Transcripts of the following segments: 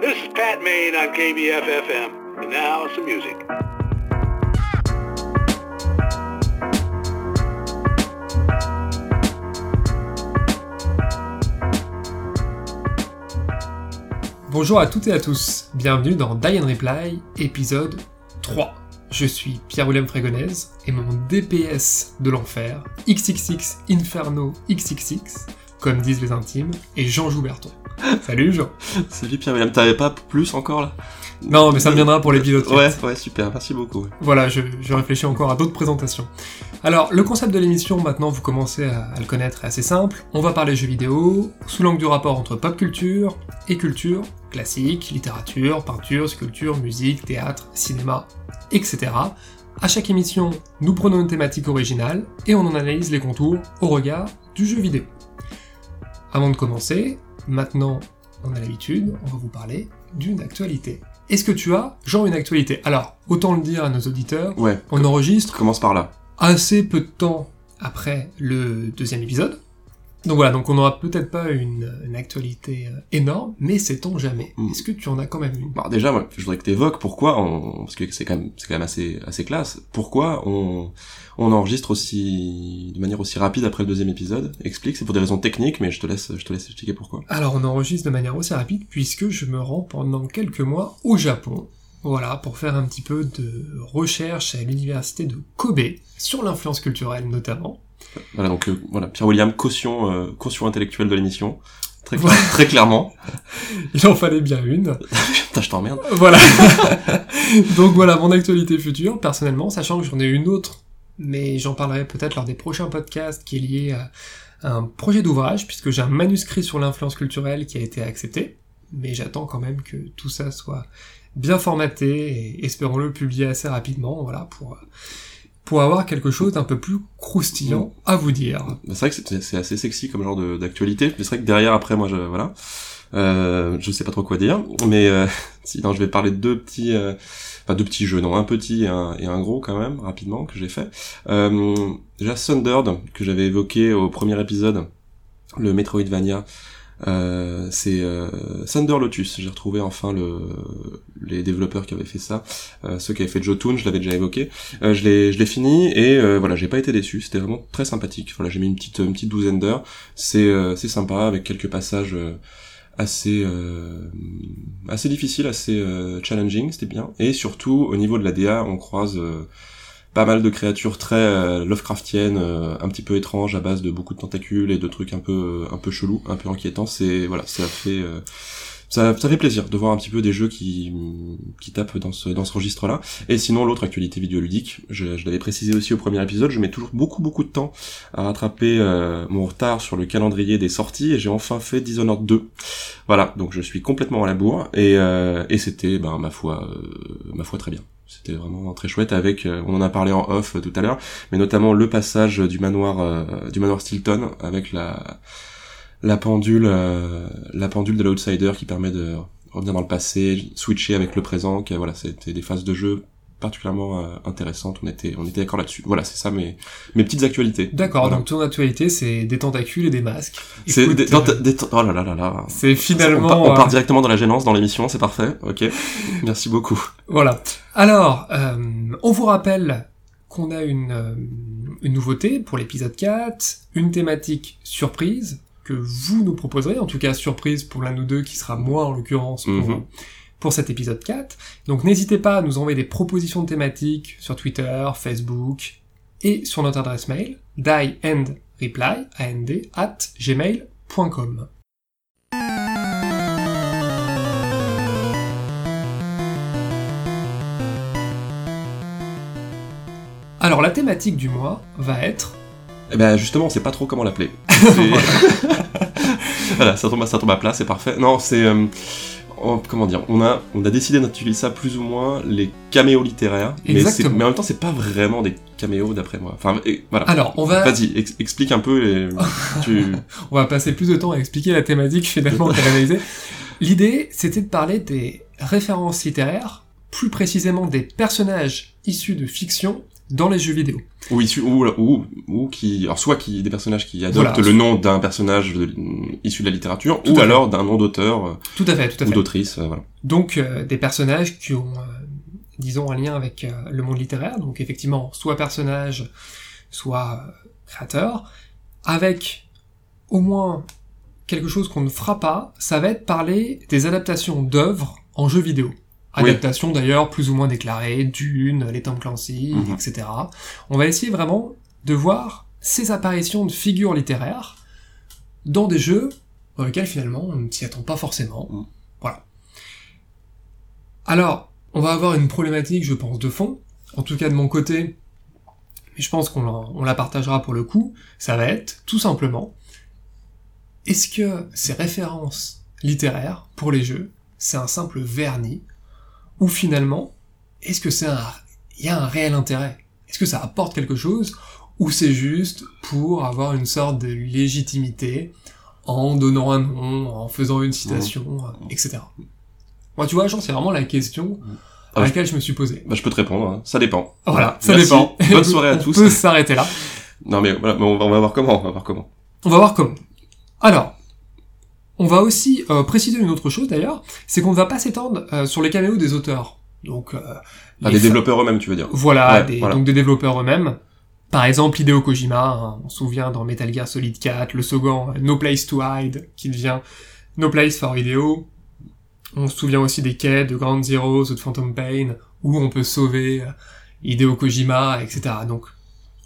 This is Pat on now some music. Bonjour à toutes et à tous, bienvenue dans Die and Reply, épisode 3. Je suis Pierre-William Frégonèse et mon DPS de l'enfer, XXX Inferno XXX, comme disent les intimes, est Jean Jouberton. Salut Jean Salut Pierre-William, t'avais pas plus encore là? Non, mais ça me viendra pour l'épisode 4. Ouais, ouais, super, merci beaucoup. Voilà, je, je réfléchis encore à d'autres présentations. Alors, le concept de l'émission, maintenant, vous commencez à, à le connaître, est assez simple. On va parler jeux vidéo, sous l'angle du rapport entre pop culture et culture, classique, littérature, peinture, sculpture, musique, théâtre, cinéma, etc. À chaque émission, nous prenons une thématique originale et on en analyse les contours au regard du jeu vidéo. Avant de commencer, maintenant, on a l'habitude, on va vous parler d'une actualité. Est-ce que tu as, genre, une actualité? Alors, autant le dire à nos auditeurs, Ouais, on enregistre commence par là. assez peu de temps après le deuxième épisode. Donc voilà, donc on n'aura peut-être pas une, une actualité euh, énorme, mais sait-on jamais. Mm. Est-ce que tu en as quand même une? Bon, déjà, moi, je voudrais que t'évoques pourquoi, on... parce que c'est quand même, c'est quand même assez, assez classe, pourquoi on, on enregistre aussi, de manière aussi rapide après le deuxième épisode? Explique, c'est pour des raisons techniques, mais je te laisse, je te laisse expliquer pourquoi. Alors on enregistre de manière aussi rapide puisque je me rends pendant quelques mois au Japon. Voilà, pour faire un petit peu de recherche à l'université de Kobe, sur l'influence culturelle notamment. Voilà, donc, euh, voilà, Pierre-William, caution, euh, caution intellectuelle de l'émission. Très, cla- Voilà. très clairement. Il en fallait bien une. Putain, je t'emmerde. Voilà. Donc voilà mon actualité future, personnellement, sachant que j'en ai une autre, mais j'en parlerai peut-être lors des prochains podcasts qui est lié à un projet d'ouvrage, puisque j'ai un manuscrit sur l'influence culturelle qui a été accepté, mais j'attends quand même que tout ça soit bien formaté et espérons-le publier assez rapidement, voilà, pour, pour avoir quelque chose d'un peu plus croustillant à vous dire. Bah, C'est vrai que c'est assez sexy comme genre d'actualité. Mais c'est vrai que derrière, après, moi, je, voilà, euh, je sais pas trop quoi dire. Mais euh, sinon, je vais parler de deux petits, euh, enfin deux petits jeux, non, un petit et un, gros quand même, rapidement, que j'ai fait. Euh, déjà Thundered, que j'avais évoqué au premier épisode, le Metroidvania. Euh, c'est euh, Thunder Lotus. J'ai retrouvé enfin le, les développeurs qui avaient fait ça, euh, ceux qui avaient fait Jotun, je l'avais déjà évoqué. Euh, je l'ai je l'ai fini et euh, voilà j'ai pas été déçu. C'était vraiment très sympathique. Voilà j'ai mis une petite une petite douzaine d'heures. C'est c'est sympa avec quelques passages assez euh, assez difficiles assez challenging. C'était bien. Et surtout au niveau de la DA on croise euh, pas mal de créatures très euh, Lovecraftiennes euh, un petit peu étranges à base de beaucoup de tentacules et de trucs un peu un peu chelous un peu inquiétants c'est voilà ça fait euh, ça, fait plaisir de voir un petit peu des jeux qui, qui tapent dans ce, registre-là. Et sinon, l'autre actualité vidéoludique, je, l'avais précisé aussi au premier épisode, je mets toujours beaucoup beaucoup de temps à rattraper euh, mon retard sur le calendrier des sorties et j'ai enfin fait Dishonored 2. Voilà, donc je suis complètement à la bourre et, euh, et c'était, ben, ma foi, euh, ma foi très bien. C'était vraiment très chouette avec, euh, on en a parlé en off euh, tout à l'heure, mais notamment le passage du manoir, euh, du manoir Stilton avec la, la pendule, la pendule de l'outsider qui permet de revenir dans le passé, switcher avec le présent, que voilà, c'était des phases de jeu particulièrement euh, intéressantes, on était, on était d'accord là-dessus. Voilà, c'est ça mes, mes petites actualités. D'accord, Voilà. donc ton actualité c'est des tentacules et des masques. C'est des, euh, des- oh là là là là. c'est On, finalement... part, on part euh, directement dans la gênance dans l'émission, c'est parfait. Ok, merci beaucoup. Voilà. Alors, euh, on vous rappelle qu'on a une, une nouveauté pour l'épisode 4, une thématique surprise que vous nous proposerez, en tout cas surprise pour l'un ou deux qui sera moi en l'occurrence pour, Mhm. Pour cet épisode 4. Donc n'hésitez pas à nous envoyer des propositions de thématiques sur Twitter, Facebook et sur notre adresse mail dieandreply and at gmail.com. Alors la thématique du mois va être Eh ben justement, on sait pas trop comment l'appeler. Voilà, ça tombe, à- ça tombe à plat, c'est parfait. Non, c'est euh, oh, comment dire, on a, on a décidé d'utiliser ça plus ou moins les caméos littéraires, mais, en même temps, c'est pas vraiment des caméos d'après moi. Enfin, et- voilà. Alors, on va, Vas-y, ex- explique un peu et tu. on va passer plus de temps à expliquer la thématique finalement qu'à l'analyser. L'idée, c'était de parler des références littéraires, plus précisément des personnages issus de fiction dans les jeux vidéo. Ou ou, ou, ou qui, alors soit qui, des personnages qui adoptent Voilà. le nom d'un personnage de- issu de la littérature, Tout ou alors d'un nom d'auteur euh, Tout à fait, tout à ou d'autrice, euh, voilà. Donc euh, des personnages qui ont, euh, disons, un lien avec le monde littéraire, donc effectivement, soit personnage, soit créateur, avec au moins quelque chose qu'on ne fera pas, ça va être parler des adaptations d'œuvres en jeux vidéo. Oui. Adaptations d'ailleurs plus ou moins déclarées, Dune, les Tom Clancy, etc. On va essayer vraiment de voir ces apparitions de figures littéraires dans des jeux dans lesquels finalement on ne s'y attend pas forcément. Mhm. Voilà. Alors, on va avoir une problématique, je pense, de fond, en tout cas de mon côté, mais je pense qu'on la, on la partagera pour le coup, ça va être tout simplement, est-ce que ces références littéraires pour les jeux, c'est un simple vernis, ou finalement, est-ce que c'est un, il y a un réel intérêt? Est-ce que ça apporte quelque chose, ou c'est juste pour avoir une sorte de légitimité en donnant un nom, en faisant une citation, euh, etc. Moi, tu vois, genre, c'est vraiment la question Ah, à je- laquelle je me suis posé. Bah, je peux te répondre, hein. ça dépend. Voilà, ça Merci. dépend. Bonne soirée à On tous. peut s'arrêter là. Non mais voilà, mais on va, on va voir comment, on va voir comment. On va voir comment. Alors, on va aussi euh, préciser une autre chose d'ailleurs, c'est qu'on ne va pas s'étendre euh, sur les caméos des auteurs. Donc, euh, Ah, des développeurs eux-mêmes, tu veux dire. Voilà, Ouais, des, voilà. donc des développeurs eux-mêmes. Par exemple, Hideo Kojima, hein, on se souvient dans Metal Gear Solid 4, le second No Place to Hide, qui devient No Place for Hideo. On se souvient aussi des quais de Ground Zeroes ou de Phantom Pain, où on peut sauver Hideo Kojima, etc. Donc,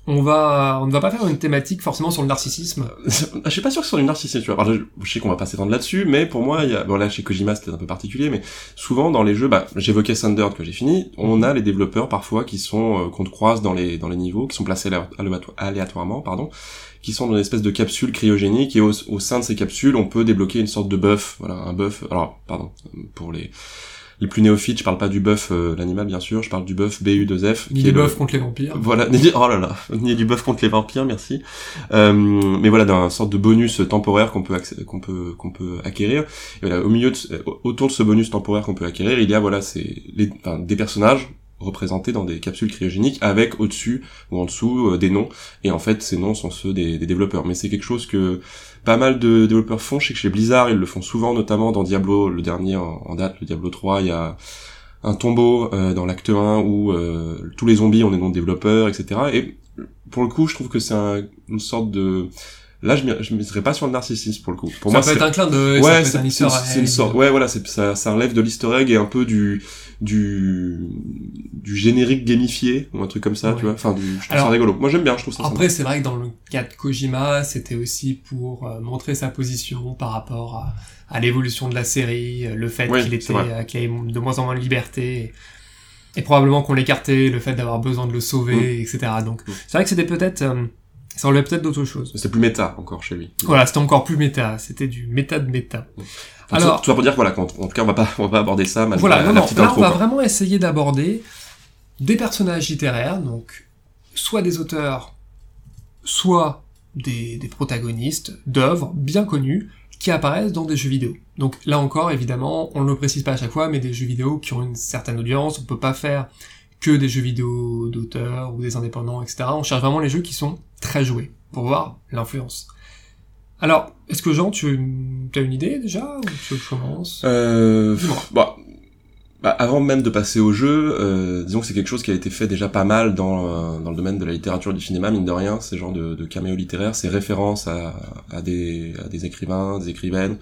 on va, on ne va pas faire une thématique forcément sur le narcissisme. je suis pas sûr que soit du narcissisme, tu vois. Alors, je, sais qu'on va pas s'étendre là-dessus, mais pour moi, il y a, bon là, chez Kojima, c'était un peu particulier, mais souvent dans les jeux, bah, j'évoquais Sundered que j'ai fini, on a les développeurs parfois qui sont, euh, qu'on croise dans les, dans les niveaux, qui sont placés aléato- aléato- aléatoirement, pardon, qui sont dans une espèce de capsule cryogénique, et au, au sein de ces capsules, on peut débloquer une sorte de buff, voilà, un buff, alors, pardon, pour les, les plus néophytes, je parle pas du buff, euh, l'animal, bien sûr, je parle du buff BU2F. Ni qui des est le- buffs contre les vampires. voilà, ni, oh là là, ni du buff contre les vampires, merci. Euh, mais voilà, d'un sorte de bonus temporaire qu'on peut qu'on peut qu'on peut acquérir. Et voilà, au milieu, de, ce- autour de ce bonus temporaire qu'on peut acquérir, il y a voilà, c'est enfin, des personnages représentés dans des capsules cryogéniques avec au-dessus ou en dessous euh, des noms. Et en fait, ces noms sont ceux des, des développeurs. Mais c'est quelque chose que pas mal de développeurs font. Je sais que chez Blizzard, ils le font souvent, notamment dans Diablo, le dernier en, en date, le Diablo 3, il y a un tombeau euh, dans l'acte 1 où euh, tous les zombies ont des noms de développeurs, etc. Et pour le coup, je trouve que c'est un- une sorte de... Là, je ne miserais pas sur le narcissisme, pour le coup. Pour ça moi, peut être un clin d'œil, ouais, c'est une, sorte. Ouais, voilà, ça, ça enlève de l'easter egg et un peu du du du générique gamifié ou un truc comme ça, Ouais. tu vois. Enfin, du, je trouve Alors, ça rigolo. Moi, j'aime bien, je trouve ça. Après, c'est vrai que dans le cas de Kojima, c'était aussi pour euh, montrer sa position par rapport à, à l'évolution de la série, euh, le fait qu'il était, euh, qu'il avait de moins en moins de liberté, et, et probablement qu'on l'écartait, le fait d'avoir besoin de le sauver, etc. Donc, Mm. c'est vrai que c'était peut-être, ça enlevait peut-être d'autres choses. C'est plus méta encore chez lui. Voilà, c'était encore plus méta, c'était du méta de méta. Alors- tout ça pour dire voilà, qu'en- en tout cas, on va pas on va pas aborder ça malgré Voilà, la, non, la non, petite là intro. on va quoi. vraiment essayer d'aborder des personnages littéraires, donc soit des auteurs, soit des, des protagonistes d'œuvres bien connues qui apparaissent dans des jeux vidéo. Donc là encore, évidemment, on ne le précise pas à chaque fois, mais des jeux vidéo qui ont une certaine audience, on peut pas faire que des jeux vidéo d'auteurs ou des indépendants, etc. On cherche vraiment les jeux qui sont très joués, pour voir l'influence. Alors, est-ce que Jean, tu as une idée déjà, ou tu veux que je commence? Euh, bah, bah, avant même de passer au jeu, euh, disons que c'est quelque chose qui a été fait déjà pas mal dans, euh, dans le domaine de la littérature et du cinéma, mine de rien, ces genres de, de caméos littéraires, ces références à, à, des, à des écrivains, des écrivaines,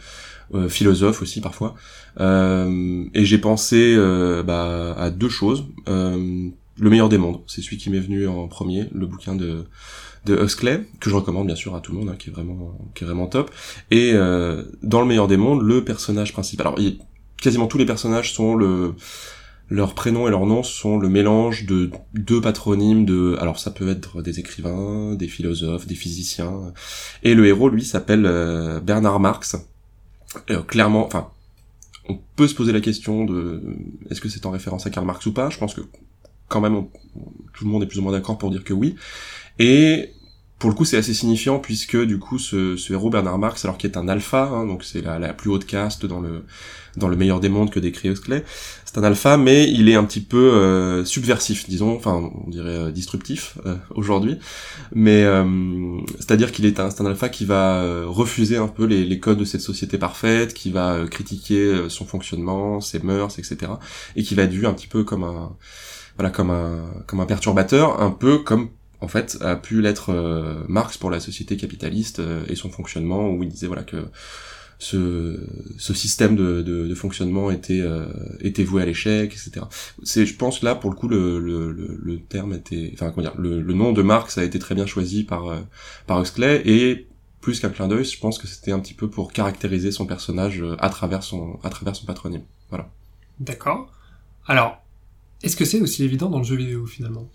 euh, philosophes aussi parfois. Euh, et j'ai pensé euh, bah, à deux choses. Euh, le meilleur des mondes, c'est celui qui m'est venu en premier, le bouquin de de Huxley que je recommande bien sûr à tout le monde, hein, qui est vraiment qui est vraiment top. Et euh, dans le meilleur des mondes, le personnage principal. Alors il- quasiment tous les personnages sont le leur prénom et leur nom sont le mélange de deux patronymes de alors ça peut être des écrivains, des philosophes, des physiciens. Et le héros lui s'appelle euh, Bernard Marx. Euh, clairement, enfin on peut se poser la question de est-ce que c'est en référence à Karl Marx ou pas? Je pense que quand même tout le monde est plus ou moins d'accord pour dire que oui. Et pour le coup, c'est assez signifiant puisque du coup, ce, ce héros Bernard Marx, alors qu'il est un alpha, hein, donc c'est la, la, plus haute caste dans le dans le meilleur des mondes que décrit Huxley, c'est un alpha, mais il est un petit peu euh, subversif, disons, enfin, on dirait euh, disruptif euh, aujourd'hui, mais c'est-à-dire qu'il est un, un alpha qui va refuser un peu les, les, codes de cette société parfaite, qui va critiquer son fonctionnement, ses mœurs, etc., et qui va être vu un petit peu comme un voilà comme un comme un perturbateur, un peu comme en fait, a pu l'être euh, Marx pour la société capitaliste euh, et son fonctionnement, où il disait voilà que ce, ce système de, de, de fonctionnement était euh, était voué à l'échec, etc. C'est, je pense là pour le coup le, le, le, terme était, enfin comment dire, le, le, nom de Marx a été très bien choisi par par Huxley et plus qu'un clin d'œil, je pense que c'était un petit peu pour caractériser son personnage à travers son à travers son patronyme. Voilà. D'accord. Alors, est-ce que c'est aussi évident dans le jeu vidéo finalement?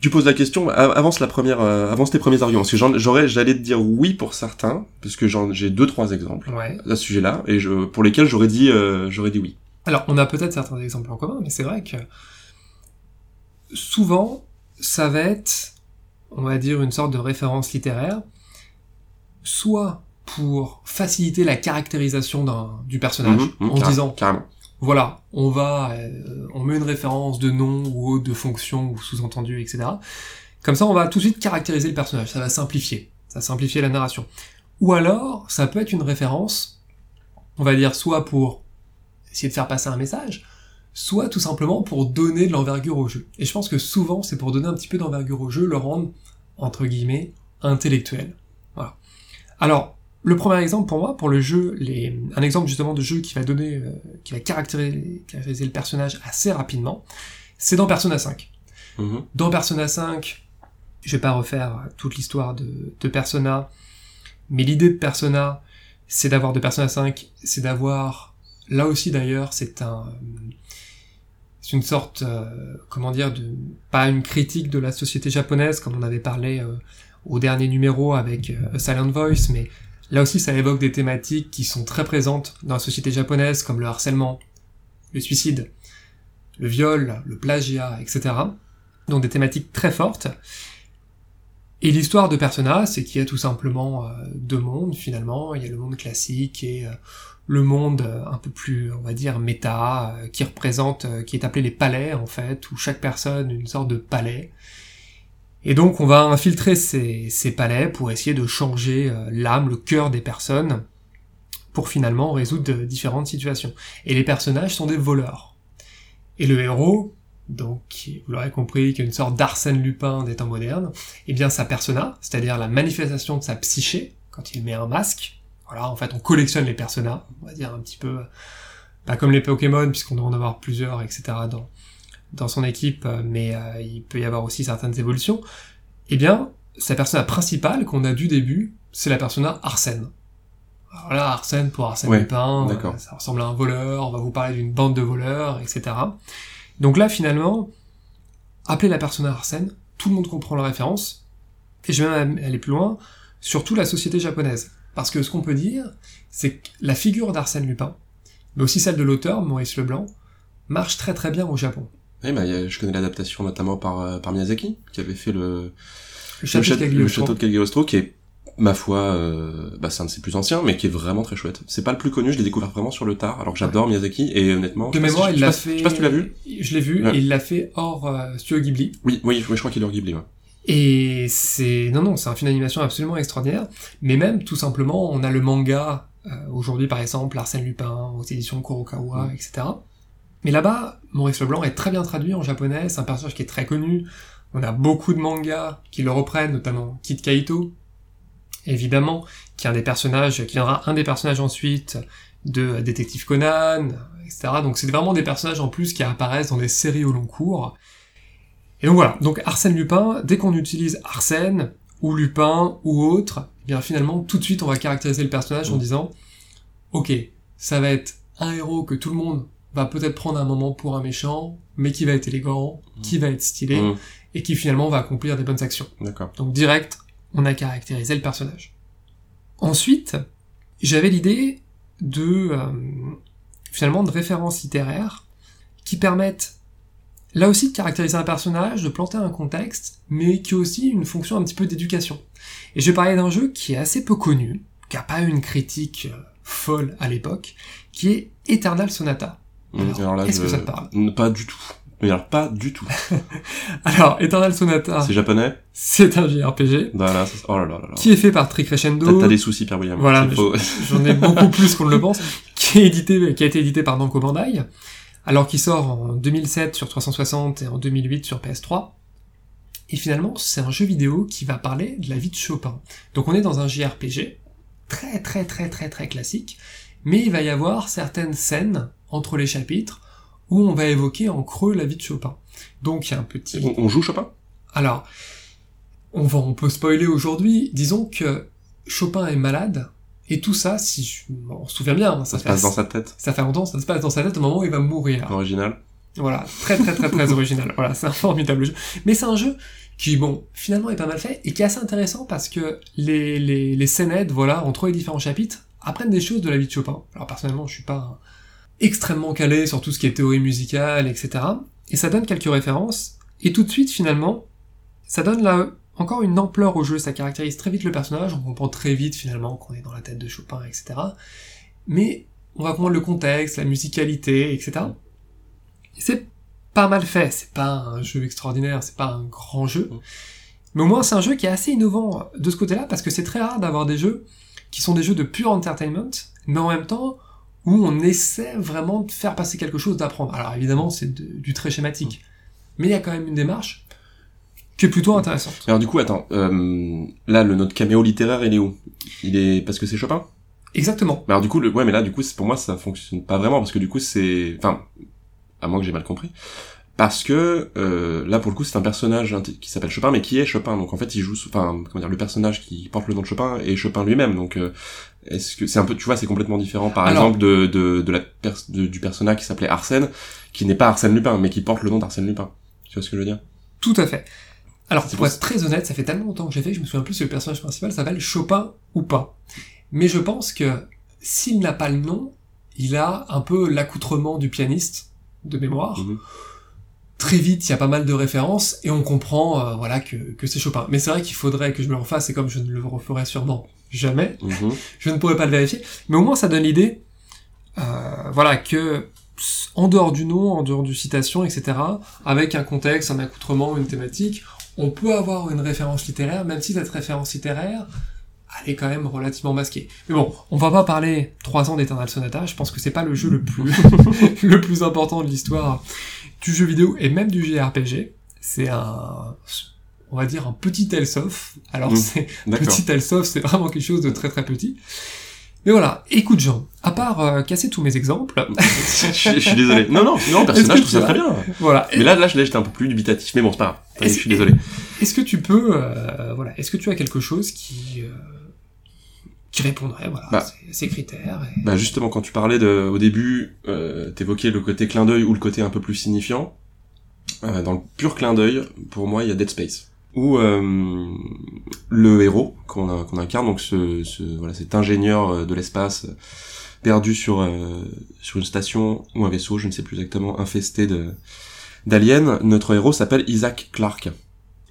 Tu poses la question, avance la première, euh, avance tes premiers arguments. Parce que j'aurais, j'allais te dire oui pour certains, parce que j'ai deux trois exemples à ce sujet-là, et je, pour lesquels j'aurais dit, euh, j'aurais dit oui. Alors, on a peut-être certains exemples en commun, mais c'est vrai que souvent, ça va être, on va dire, une sorte de référence littéraire, soit pour faciliter la caractérisation du personnage, mhm, mhm, en disant, carrément voilà, on va, euh, on met une référence de nom ou de fonction ou sous-entendu, etc. Comme ça, on va tout de suite caractériser le personnage, ça va simplifier, ça va simplifier la narration. Ou alors, ça peut être une référence, on va dire soit pour essayer de faire passer un message, soit tout simplement pour donner de l'envergure au jeu. Et je pense que souvent, c'est pour donner un petit peu d'envergure au jeu, le rendre, entre guillemets, intellectuel. Voilà. Alors, le premier exemple pour moi, pour le jeu, les... un exemple justement de jeu qui va donner, euh, qui va caractériser, le personnage assez rapidement, c'est dans Persona 5. Mhm. Dans Persona 5, je vais pas refaire toute l'histoire de, de, Persona, mais l'idée de Persona, c'est d'avoir de Persona 5, c'est d'avoir, là aussi d'ailleurs, c'est un, c'est une sorte, euh, comment dire, de, pas une critique de la société japonaise comme on avait parlé euh, au dernier numéro avec Silent Voice, mais Là aussi, ça évoque des thématiques qui sont très présentes dans la société japonaise, comme le harcèlement, le suicide, le viol, le plagiat, etc. Donc des thématiques très fortes. Et l'histoire de Persona, c'est qu'il y a tout simplement euh, deux mondes finalement. Il y a le monde classique et euh, le monde euh, un peu plus, on va dire, méta, qui représente, qui est appelé les palais en fait, où chaque personne une sorte de palais. Et donc on va infiltrer ces, palais pour essayer de changer euh, l'âme, le cœur des personnes, pour finalement résoudre différentes situations. Et les personnages sont des voleurs. Et le héros, donc vous l'aurez compris, qui est une sorte d'Arsène Lupin des temps modernes, eh bien sa persona, c'est-à-dire la manifestation de sa psyché, quand il met un masque, voilà, en fait on collectionne les personas, on va dire un petit peu, pas comme les Pokémon, puisqu'on doit en avoir plusieurs, etc. dans son équipe, euh, mais euh, il peut y avoir aussi certaines évolutions, eh bien, sa persona principale qu'on a du début, c'est la persona Arsène. Alors là, Arsène pour Arsène Lupin, euh, ça ressemble à un voleur, on va vous parler d'une bande de voleurs, etc. Donc là, finalement, appeler la persona Arsène, tout le monde comprend la référence, et je vais même aller plus loin, surtout la société japonaise. Parce que ce qu'on peut dire, c'est que la figure d'Arsène Lupin, mais aussi celle de l'auteur, Maurice Leblanc, marche très très bien au Japon. Oui, bah, je connais l'adaptation notamment par, euh, par Miyazaki, qui avait fait le, le château, de, Cagliostro, qui est, ma foi, euh, bah, c'est un de ses plus anciens, mais qui est vraiment très chouette. C'est pas le plus connu, je l'ai découvert vraiment sur le tard, alors que j'adore Miyazaki, et honnêtement... De mémoire, il l'a fait... Je sais pas si tu l'as vu. Je l'ai vu, et il l'a fait hors euh, Studio Ghibli. Oui, oui, je crois qu'il est hors Ghibli, ouais. Et c'est... Non, non, c'est un film d'animation absolument extraordinaire, mais même, tout simplement, on a le manga, euh, aujourd'hui par exemple, Arsène Lupin, aux éditions Kurokawa, mm. etc., mais là-bas, Maurice Leblanc est très bien traduit en japonais, c'est un personnage qui est très connu. On a beaucoup de mangas qui le reprennent, notamment Kit Kaito, évidemment, qui est un des personnages, qui viendra un des personnages ensuite de Détective Conan, etc. Donc c'est vraiment des personnages en plus qui apparaissent dans des séries au long cours. Et donc voilà, donc Arsène Lupin, dès qu'on utilise Arsène, ou Lupin, ou autre, eh bien finalement, tout de suite on va caractériser le personnage en disant, ok, ça va être un héros que tout le monde va peut-être prendre un moment pour un méchant, mais qui va être élégant, qui va être stylé, mmh. et qui finalement va accomplir des bonnes actions. D'accord. Donc direct, on a caractérisé le personnage. Ensuite, j'avais l'idée de euh, finalement de références littéraires qui permettent là aussi de caractériser un personnage, de planter un contexte, mais qui a aussi une fonction un petit peu d'éducation. Et je vais parler d'un jeu qui est assez peu connu, qui a pas eu une critique euh, folle à l'époque, qui est Eternal Sonata. Alors, là, est-ce que ça te parle Pas du tout. Mais alors, pas du tout. Alors, Eternal Sonata, C'est japonais c'est un JRPG Voilà, c'est- Oh là là là là. qui est fait par Tri T'as des soucis, Pierre William. Voilà, j'en ai beaucoup plus qu'on ne le pense, qui, est édité, qui a été édité par Namco Bandai, alors qu'il sort en 2007 sur 360 et en 2008 sur PS3. Et finalement, c'est un jeu vidéo qui va parler de la vie de Chopin. Donc on est dans un JRPG, très très très très très classique, mais il va y avoir certaines scènes entre les chapitres où on va évoquer en creux la vie de Chopin. Donc il y a un petit... on, on joue Chopin? Alors, on, va, on peut spoiler aujourd'hui, disons que Chopin est malade, et tout ça, si je, se souvient bien, Ça ça, se passe dans sa tête. ça fait longtemps, ça se passe dans sa tête au moment où il va mourir. Original. Voilà, très très très très original. Voilà, c'est un formidable jeu. Mais c'est un jeu qui, bon, finalement est pas mal fait, et qui est assez intéressant parce que les, les, les scénettes, voilà, entre les différents chapitres, apprennent des choses de la vie de Chopin. Alors personnellement, je suis pas extrêmement calé sur tout ce qui est théorie musicale, etc. Et ça donne quelques références, et tout de suite, finalement, ça donne là encore une ampleur au jeu, ça caractérise très vite le personnage, on comprend très vite finalement qu'on est dans la tête de Chopin, etc. Mais on va comprendre le contexte, la musicalité, etc. Et c'est pas mal fait, c'est pas un jeu extraordinaire, c'est pas un grand jeu, Mm. mais au moins c'est un jeu qui est assez innovant de ce côté-là, parce que c'est très rare d'avoir des jeux qui sont des jeux de pure entertainment, mais en même temps où on essaie vraiment de faire passer quelque chose, d'apprendre. Alors évidemment c'est du très schématique, mais il y a quand même une démarche qui est plutôt intéressante. Alors du coup, attends, euh, là, le, notre caméo littéraire, il est où? Il est parce que c'est Chopin? Exactement. Mais alors du coup, le... ouais, mais là, du coup, pour moi, ça fonctionne pas vraiment parce que du coup, c'est, enfin, à moins que j'ai mal compris, parce que euh, là, pour le coup, c'est un personnage qui s'appelle Chopin, mais qui est Chopin. Donc en fait, il joue, enfin, comment dire, le personnage qui porte le nom de Chopin est Chopin lui-même. Donc euh, est-ce que c'est un peu, tu vois, c'est complètement différent, par Alors- exemple, de de, de la pers- de- du personnage qui s'appelait Arsène, qui n'est pas Arsène Lupin, mais qui porte le nom d'Arsène Lupin. Tu vois ce que je veux dire? Tout à fait. Alors, pour être très honnête, ça fait tellement longtemps que j'ai fait que je me souviens plus si le personnage principal s'appelle Chopin ou pas. Mais je pense que s'il n'a pas le nom, il a un peu l'accoutrement du pianiste de mémoire. Mhm. Très vite, il y a pas mal de références et on comprend, euh, voilà, que, que c'est Chopin. Mais c'est vrai qu'il faudrait que je me le refasse et comme je ne le referai sûrement jamais, Mhm. je ne pourrais pas le vérifier. Mais au moins, ça donne l'idée, euh, voilà, que en dehors du nom, en dehors du citation, etc., avec un contexte, un accoutrement, une thématique, on peut avoir une référence littéraire, même si cette référence littéraire, elle est quand même relativement masquée. Mais bon, on va pas parler trois ans d'Eternal Sonata, je pense que c'est pas le jeu le plus, le plus important de l'histoire du jeu vidéo et même du JRPG. C'est un, on va dire un petit Tales of. Alors Mm. c'est, petit Tales of, c'est vraiment quelque chose de très très petit. Mais voilà, écoute Jean, à part euh, casser tous mes exemples, je, suis- je suis désolé. Non, non, non, personnage, je trouve ça très bien. voilà. Mais là, là, je- j'étais un peu plus dubitatif. Mais bon, c'est pas grave. Je suis désolé. Est-ce que tu peux, euh, voilà, est-ce que tu as quelque chose qui, euh, qui répondrait, voilà, Bah. ces, critères et- Bah justement, quand tu parlais de, au début, euh, t'évoquais le côté clin d'œil ou le côté un peu plus signifiant. Euh, dans le pur clin d'œil, pour moi, il y a Dead Space. Où euh, le héros qu'on incarne, donc ce, ce voilà, cet ingénieur euh, de l'espace perdu sur euh, sur une station ou un vaisseau, je ne sais plus exactement, infesté de d'aliens. Notre héros s'appelle Isaac Clarke.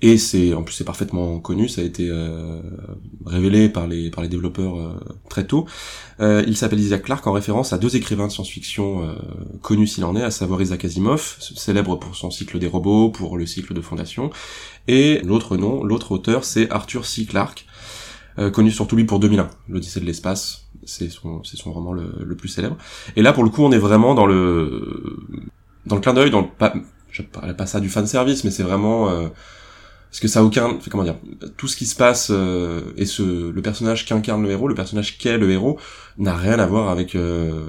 Et c'est en plus c'est parfaitement connu, ça a été euh, révélé par les par les développeurs euh, très tôt. Euh, il s'appelle Isaac Clarke en référence à deux écrivains de science-fiction euh, connus s'il en est, à savoir Isaac Asimov, célèbre pour son cycle des robots, pour le cycle de Fondation, et l'autre nom, l'autre auteur, c'est Arthur C. Clarke, euh, connu surtout lui pour 2001, l'Odyssée de l'espace, c'est son c'est son roman le, le plus célèbre. Et là pour le coup on est vraiment dans le dans le clin d'œil, dans le pas pas ça du fan service, mais c'est vraiment euh, parce que ça a aucun comment dire tout ce qui se passe euh, et ce le personnage qu'incarne le héros le personnage qu'est le héros n'a rien à voir avec euh,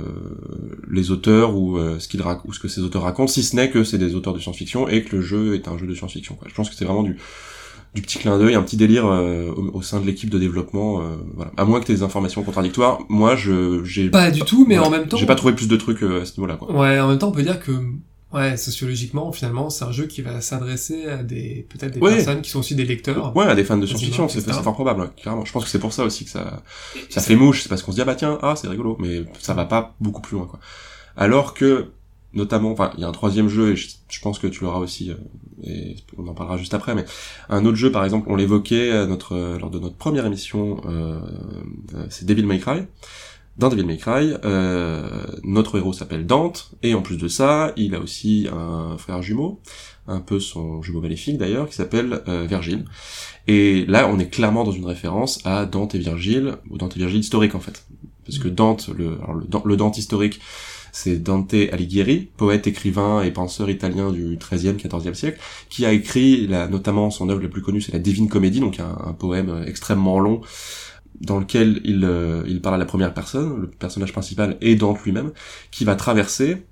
les auteurs ou euh, ce qu'ils ou ce que ces auteurs racontent si ce n'est que c'est des auteurs de science-fiction et que le jeu est un jeu de science-fiction je pense que c'est vraiment du du petit clin d'œil un petit délire euh, au, au sein de l'équipe de développement euh, voilà à moins que t'aies des informations contradictoires moi je j'ai Pas du tout, mais voilà. en même temps. j'ai pas trouvé plus de trucs à ce niveau là quoi Ouais, en même temps, on peut dire que, ouais, sociologiquement, finalement, c'est un jeu qui va s'adresser à des, peut-être des Ouais. personnes qui sont aussi des lecteurs. Ouais, à des fans de science-fiction, c'est fort probable, ouais, carrément. Je pense que c'est pour ça aussi que ça, ça fait mouche, c'est parce qu'on se dit, ah bah tiens, ah, c'est rigolo, mais ça va pas beaucoup plus loin, quoi. Alors que, notamment, enfin, il y a un troisième jeu, et je, je pense que tu l'auras aussi, euh, et on en parlera juste après, mais un autre jeu, par exemple, on l'évoquait à notre, euh, lors de notre première émission, euh, euh, c'est Devil May Cry. Dans Devil May Cry, euh, notre héros s'appelle Dante, et en plus de ça, il a aussi un frère jumeau, un peu son jumeau maléfique d'ailleurs, qui s'appelle euh, Virgile. Et là, on est clairement dans une référence à Dante et Virgile, ou Dante et Virgile historique en fait. Parce que Dante, le, alors le, Dan- le Dante historique, c'est Dante Alighieri, poète, écrivain et penseur italien du XIIIe, XIVe siècle, qui a écrit, notamment son œuvre la plus connue, c'est la Divine Comédie, donc un, un poème extrêmement long, dans lequel il, euh, il parle à la première personne, le personnage principal est Dante lui-même, qui va traverser,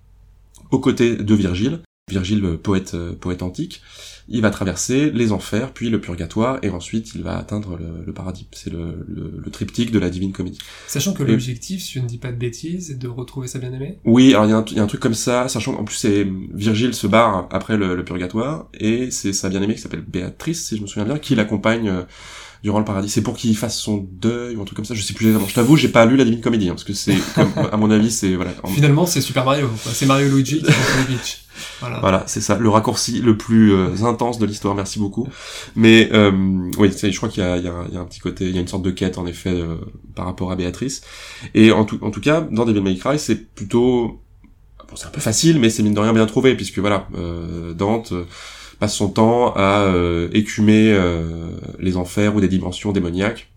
aux côtés de Virgile, Virgile, euh, poète, euh, poète antique, il va traverser les enfers, puis le purgatoire, et ensuite il va atteindre le, le paradis. C'est le, le, le triptyque de la Divine Comédie. Sachant que Et- l'objectif, si je ne dis pas de bêtises, est de retrouver sa bien-aimée? Oui, alors il y, a un- il y a un truc comme ça, sachant qu'en plus c'est Virgile se barre après le, le purgatoire, et c'est sa bien-aimée qui s'appelle Béatrice, si je me souviens bien, qui l'accompagne euh, durant le paradis. C'est pour qu'il fasse son deuil ou un truc comme ça, je sais plus exactement. Je t'avoue, j'ai pas lu la Divine Comédie, hein, parce que c'est, à mon avis, c'est voilà. en- Finalement, c'est Super Mario. C'est Mario Luigi qui. Voilà. Voilà, c'est ça, le raccourci le plus euh, intense de l'histoire, merci beaucoup. Mais euh, oui, je crois qu'il y y, y a un petit côté, il y a une sorte de quête en effet euh, par rapport à Béatrice. Et en tout, en tout cas, dans Devil May Cry, c'est plutôt, bon, c'est un peu facile, mais c'est mine de rien bien trouvé, puisque voilà, euh, Dante euh, passe son temps à euh, écumer euh, les enfers ou des dimensions démoniaques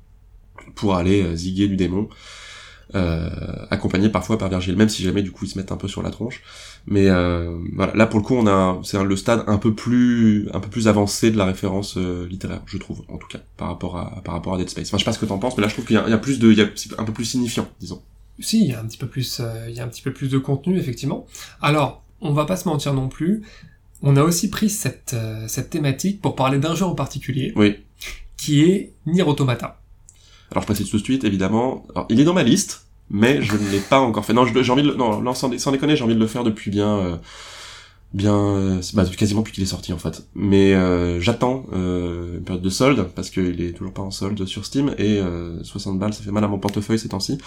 pour aller euh, ziguer du démon. Accompagné parfois par Virgile, même si jamais du coup ils se mettent un peu sur la tronche. Mais voilà, là pour le coup on a c'est le stade un peu plus un peu plus avancé de la référence littéraire, je trouve en tout cas par rapport à par rapport à Dead Space. Enfin je sais pas ce que t'en penses, mais là je trouve qu'il y, y a plus de il un peu plus signifiant, disons. Si, il y a un petit peu plus, il y a un petit peu plus de contenu, effectivement. Alors, on va pas se mentir non plus. On a aussi pris cette, euh, cette thématique pour parler d'un jeu en particulier, Oui. qui est Nier Automata. Alors je précise tout de suite évidemment. Alors, il est dans ma liste, mais je ne l'ai pas encore fait. Non, j'ai envie de le, non, sans déconner, j'ai envie de le faire depuis bien euh, bien bah, quasiment depuis qu'il est sorti en fait. Mais euh, j'attends euh, une période de solde parce qu'il est toujours pas en solde sur Steam et euh, 60 balles ça fait mal à mon portefeuille ces temps-ci.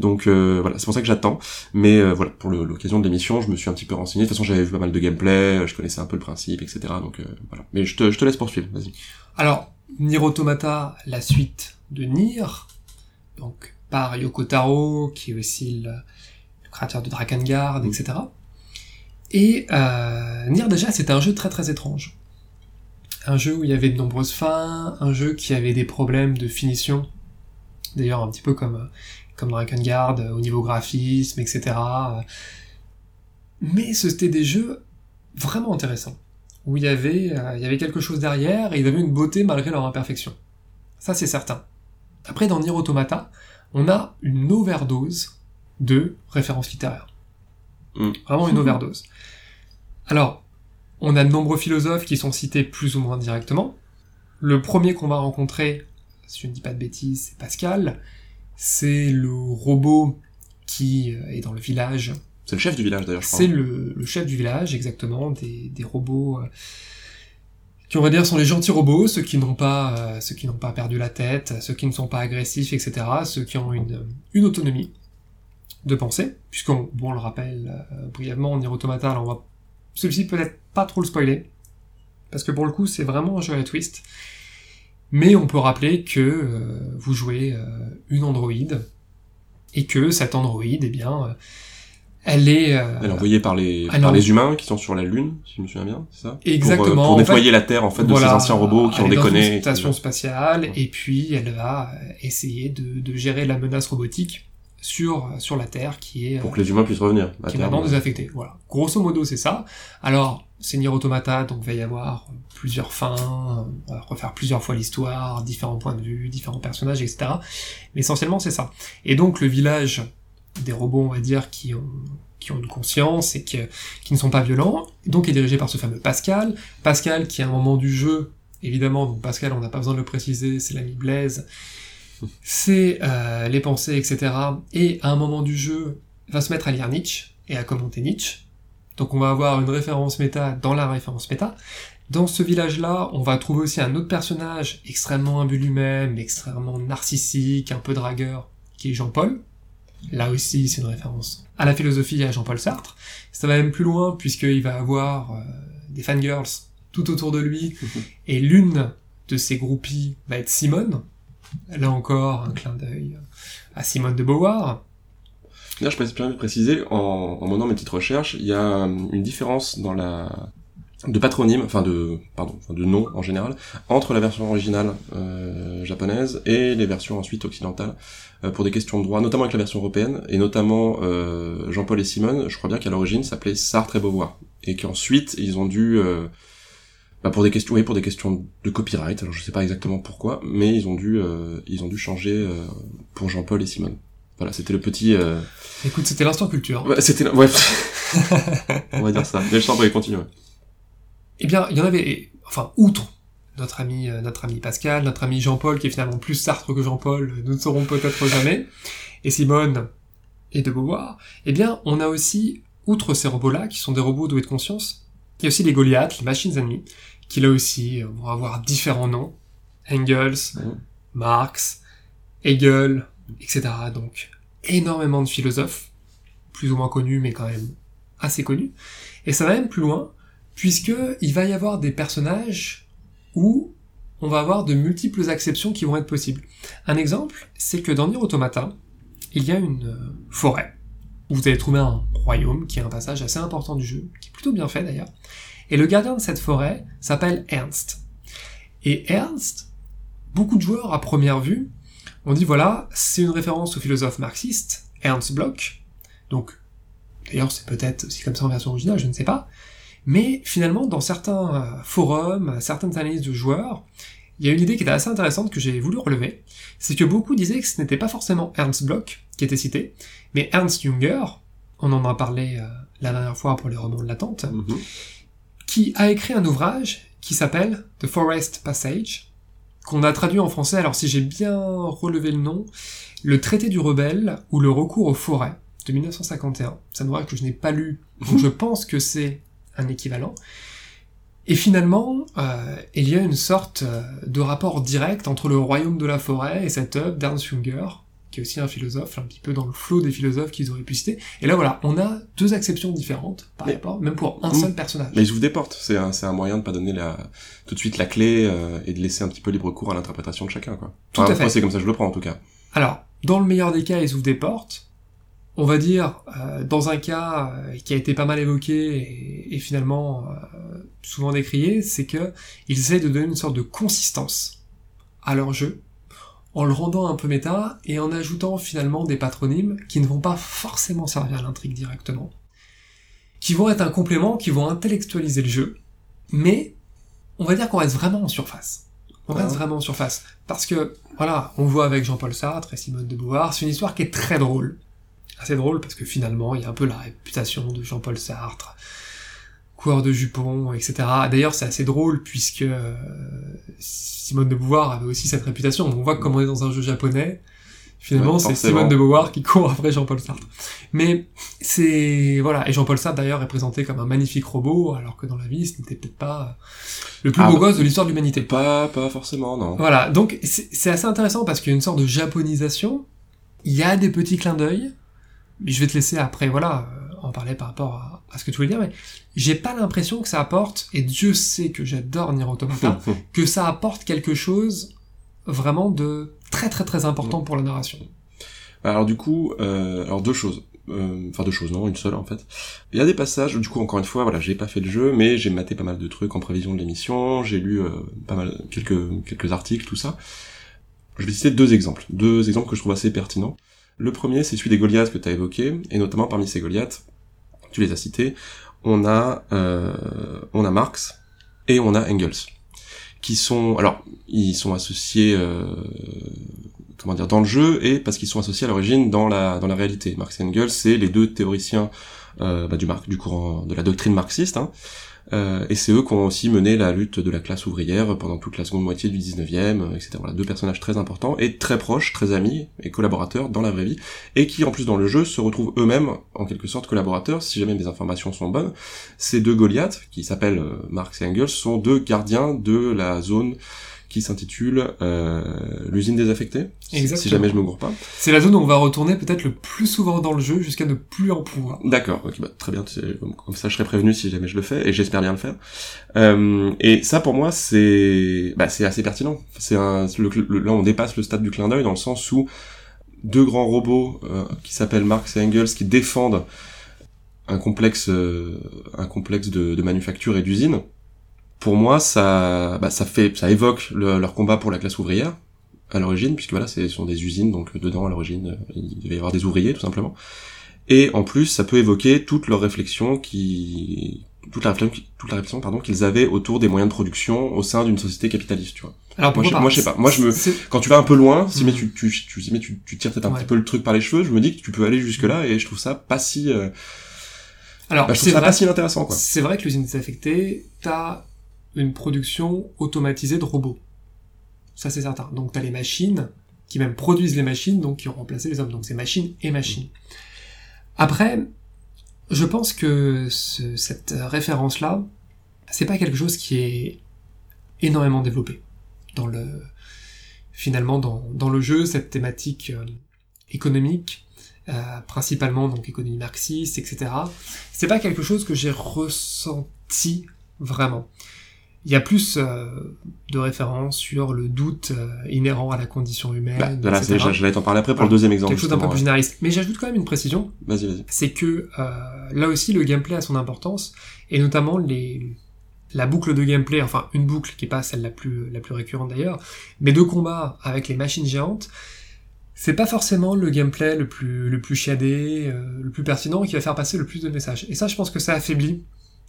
Donc euh, voilà, c'est pour ça que j'attends. Mais euh, voilà, pour l'occasion de l'émission, je me suis un petit peu renseigné. De toute façon, j'avais vu pas mal de gameplay, je connaissais un peu le principe, etc. Donc voilà. Mais je te, je te laisse poursuivre, vas-y. Alors, Nier Automata, la suite de Nier, donc par Yoko Taro, qui est aussi le, créateur de Drakengard, Mm. etc. Et euh, Nier déjà, c'était un jeu très très étrange. Un jeu où il y avait de nombreuses fins, un jeu qui avait des problèmes de finition, d'ailleurs un petit peu comme euh, comme Drakengard euh, au niveau graphisme, etc. Mais c'était des jeux vraiment intéressants où il y avait, euh, il y avait quelque chose derrière et ils avaient une beauté malgré leur imperfection. Ça, c'est certain. Après, dans Nier Automata, on a une overdose de références littéraires. Mm. Vraiment une overdose. Alors, on a de nombreux philosophes qui sont cités plus ou moins directement. Le premier qu'on va rencontrer, si je ne dis pas de bêtises, c'est Pascal. C'est le robot qui euh, est dans le village C'est le chef du village d'ailleurs, je crois. c'est le, le chef du village, exactement, des, des robots euh, qui, on va dire, sont les gentils robots, ceux qui n'ont pas, euh, ceux qui n'ont pas perdu la tête, ceux qui ne sont pas agressifs, etc., ceux qui ont une, une autonomie de pensée, puisqu'on, bon, on le rappelle euh, brièvement, on y Automata, alors on va celui-ci peut-être pas trop le spoiler, parce que pour le coup, c'est vraiment un jeu à twist, mais on peut rappeler que euh, vous jouez euh, une androïde, et que cette androïde, eh bien, elle est... Elle est envoyée par les, par les humains qui sont sur la Lune, si je me souviens bien, c'est ça? Exactement. Pour, En fait, nettoyer la Terre, en fait, de Voilà, ces anciens robots qui ont elle est dans déconné. une station spatiale, Ouais. et puis elle va essayer de, de gérer la menace robotique sur, sur la Terre, qui est, euh, Pour que les humains puissent revenir. à qui est maintenant désaffectée. Voilà. Grosso modo, c'est ça. Alors, Nier Automata, donc il va y avoir plusieurs fins, on va refaire plusieurs fois l'histoire, différents points de vue, différents personnages, etc. Mais essentiellement, c'est ça. Et donc, le village des robots, on va dire, qui ont, qui ont une conscience et qui, qui ne sont pas violents, donc est dirigé par ce fameux Pascal. Pascal, qui à un moment du jeu, évidemment, donc Pascal, on n'a pas besoin de le préciser, c'est l'ami Blaise, c'est euh, les pensées, etc. Et à un moment du jeu, va se mettre à lire Nietzsche et à commenter Nietzsche. Donc on va avoir une référence méta dans la référence méta. Dans ce village-là, on va trouver aussi un autre personnage extrêmement imbu lui-même, extrêmement narcissique, un peu dragueur, qui est Jean-Paul. Là aussi, c'est une référence à la philosophie et à Jean-Paul Sartre. Ça va même plus loin, puisqu'il va avoir euh, des fangirls tout autour de lui, et l'une de ses groupies va être Simone. Là encore, un clin d'œil à Simone de Beauvoir. Là, je peux préciser, en, en menant mes petites recherches, il y a une différence dans la de patronyme, enfin de pardon, de nom en général, entre la version originale euh, japonaise et les versions ensuite occidentales euh, pour des questions de droit, notamment avec la version européenne et notamment euh, Jean-Paul et Simone, je crois bien qu'à l'origine s'appelait Sartre et Beauvoir et qu'ensuite ils ont dû euh, bah pour des questions, oui, pour des questions de copyright, alors je sais pas exactement pourquoi, mais ils ont dû euh, ils ont dû changer pour Jean-Paul et Simone. Voilà, c'était le petit. Écoute, c'était l'instant culture. Ouais, c'était ouais. On va dire ça. Mais je t'en prie, continue. Eh bien, il y en avait, enfin, outre notre ami, euh, notre ami Pascal, notre ami Jean-Paul, qui est finalement plus Sartre que Jean-Paul, nous ne saurons peut-être jamais, et Simone et de Beauvoir, eh bien, on a aussi, outre ces robots-là, qui sont des robots doués de conscience, il y a aussi les Goliaths, les machines ennemies, qui là aussi euh, vont avoir différents noms, Engels, Marx, Hegel, etc. Donc, énormément de philosophes, plus ou moins connus, mais quand même assez connus. Et ça va même plus loin, puisque il va y avoir des personnages où on va avoir de multiples acceptions qui vont être possibles. Un exemple, c'est que dans Nier Automata, il y a une euh, forêt, vous allez trouver un royaume, qui est un passage assez important du jeu, qui est plutôt bien fait d'ailleurs, et le gardien de cette forêt s'appelle Ernst. Et Ernst, beaucoup de joueurs à première vue ont dit voilà, c'est une référence au philosophe marxiste, Ernst Bloch, donc d'ailleurs c'est peut-être aussi comme ça en version originale, je ne sais pas, mais finalement, dans certains euh, forums, certaines analyses de joueurs, il y a une idée qui était assez intéressante que j'ai voulu relever, c'est que beaucoup disaient que ce n'était pas forcément Ernst Bloch qui était cité, mais Ernst Junger, on en a parlé euh, la dernière fois pour les romans de l'attente, mhm. qui a écrit un ouvrage qui s'appelle The Forest Passage, qu'on a traduit en français, alors si j'ai bien relevé le nom, Le traité du rebelle ou le recours aux forêts de 1951. C'est un ouvrage que je n'ai pas lu, donc je pense que c'est un équivalent. Et finalement, euh, il y a une sorte euh, de rapport direct entre le royaume de la forêt et cette œuvre d'Ernst Junger, qui est aussi un philosophe, un petit peu dans le flot des philosophes qu'ils auraient pu citer. Et là voilà, on a deux acceptions différentes par rapport, même pour un seul personnage. Mais ils ouvrent des portes, c'est un, un moyen de pas donner la, tout de suite la clé euh, et de laisser un petit peu libre cours à l'interprétation de chacun. Quoi. Tout à fait. C'est comme ça que je le prends en tout cas. Alors, dans le meilleur des cas, ils ouvrent des portes, on va dire, euh, dans un cas euh, qui a été pas mal évoqué et, finalement euh, souvent décrié, c'est que ils essaient de donner une sorte de consistance à leur jeu, en le rendant un peu méta et en ajoutant finalement des patronymes qui ne vont pas forcément servir à l'intrigue directement, qui vont être un complément, qui vont intellectualiser le jeu, mais on va dire qu'on reste vraiment en surface. On reste vraiment en surface. Parce que, voilà, on voit avec Jean-Paul Sartre et Simone de Beauvoir, c'est une histoire qui est très drôle assez drôle parce que finalement il y a un peu la réputation de Jean-Paul Sartre, coureur de jupons, etc. D'ailleurs c'est assez drôle puisque euh, Simone de Beauvoir avait aussi cette réputation. On voit que comme on est dans un jeu japonais, finalement c'est Simone de Beauvoir qui court après Jean-Paul Sartre. Mais c'est voilà et Jean-Paul Sartre d'ailleurs est présenté comme un magnifique robot alors que dans la vie ce n'était peut-être pas le plus ah, beau gosse de l'histoire de l'humanité. Pas pas forcément non. Voilà donc c'est assez intéressant parce qu'il y a une sorte de japonisation. Il y a des petits clins d'œil, je vais te laisser après, voilà, euh, en parler par rapport à, ce que tu voulais dire, mais j'ai pas l'impression que ça apporte, et Dieu sait que j'adore Nier Automata, que ça apporte quelque chose vraiment de très très très important pour la narration. Alors du coup, euh, alors deux choses. Euh, enfin deux choses, non, une seule en fait. Il y a des passages, du coup encore une fois, voilà, j'ai pas fait le jeu, mais j'ai maté pas mal de trucs en prévision de l'émission, j'ai lu euh, pas mal quelques quelques articles, tout ça. Je vais citer deux exemples, deux exemples que je trouve assez pertinents. Le premier, c'est celui des Goliaths que tu as évoqué, et notamment parmi ces Goliaths, tu les as cités, on a, euh, on a Marx et on a Engels, qui sont, alors, ils sont associés, euh, comment dire, dans le jeu, et parce qu'ils sont associés à l'origine dans la, dans la réalité. Marx et Engels, c'est les deux théoriciens euh, bah, du, du courant de la doctrine marxiste, hein, et c'est eux qui ont aussi mené la lutte de la classe ouvrière pendant toute la seconde moitié du 19e, euh, etc. Voilà, deux personnages très importants et très proches, très amis et collaborateurs dans la vraie vie, et qui en plus dans le jeu se retrouvent eux-mêmes en quelque sorte collaborateurs, si jamais mes informations sont bonnes. Ces deux Goliaths, qui s'appellent euh, Marx et Engels, sont deux gardiens de la zone qui s'intitule euh, l'usine désaffectée, si- si Exactement. jamais je me gourre pas. C'est la zone où on va retourner peut-être le plus souvent dans le jeu jusqu'à ne plus en pouvoir. D'accord, ok, bah, très bien, comme ça je serai prévenu si jamais je le fais, et j'espère bien le faire. Euh, et ça pour moi c'est bah, c'est assez pertinent. C'est un, le, le- là on dépasse le stade du clin d'œil dans le sens où deux grands robots euh, qui s'appellent Marx et Engels qui défendent un complexe euh, un complexe de, de manufacture et d'usine. Pour moi ça bah, ça fait ça évoque le- leur combat pour la classe ouvrière à l'origine puisque voilà ce sont des usines donc dedans à l'origine euh, il devait y avoir des ouvriers tout simplement. Et en plus, ça peut évoquer toute leur réflexion qui, toute la réflexion, toute la réflexion, pardon, qu'ils avaient autour des moyens de production au sein d'une société capitaliste, tu vois. Alors Moi, je- moi, je sais pas. Moi, je me- Quand tu vas un peu loin, si Mhm. mais tu, tu, tu, si mais tu, tu tires peut-être un Ouais. petit peu le truc par les cheveux, je me dis que tu peux aller jusque là et je trouve ça pas si, euh, Alors bah, je trouve c'est ça vrai, pas si intéressant, quoi. c'est vrai que l'usine désaffectée, t'as une production automatisée de robots. Ça c'est certain. Donc t'as les machines qui même produisent les machines, donc qui ont remplacé les hommes. Donc c'est machines et machines. Après, je pense que ce- cette référence-là, c'est pas quelque chose qui est énormément développé dans le finalement dans, dans le jeu cette thématique euh, économique euh, principalement donc économie marxiste etc c'est pas quelque chose que j'ai ressenti vraiment il y a plus euh, de références sur le doute euh, inhérent à la condition humaine Bah, etc. j'allais t'en parler après pour Voilà. le deuxième exemple. quelque chose d'un peu plus généraliste mais j'ajoute quand même une précision. Vas-y, vas-y. c'est que euh, là aussi le gameplay a son importance et notamment les la boucle de gameplay, enfin une boucle qui est pas celle la plus la plus récurrente d'ailleurs, mais de combat avec les machines géantes, c'est pas forcément le gameplay le plus le plus chiadé, le plus pertinent qui va faire passer le plus de messages. Et ça, je pense que ça affaiblit,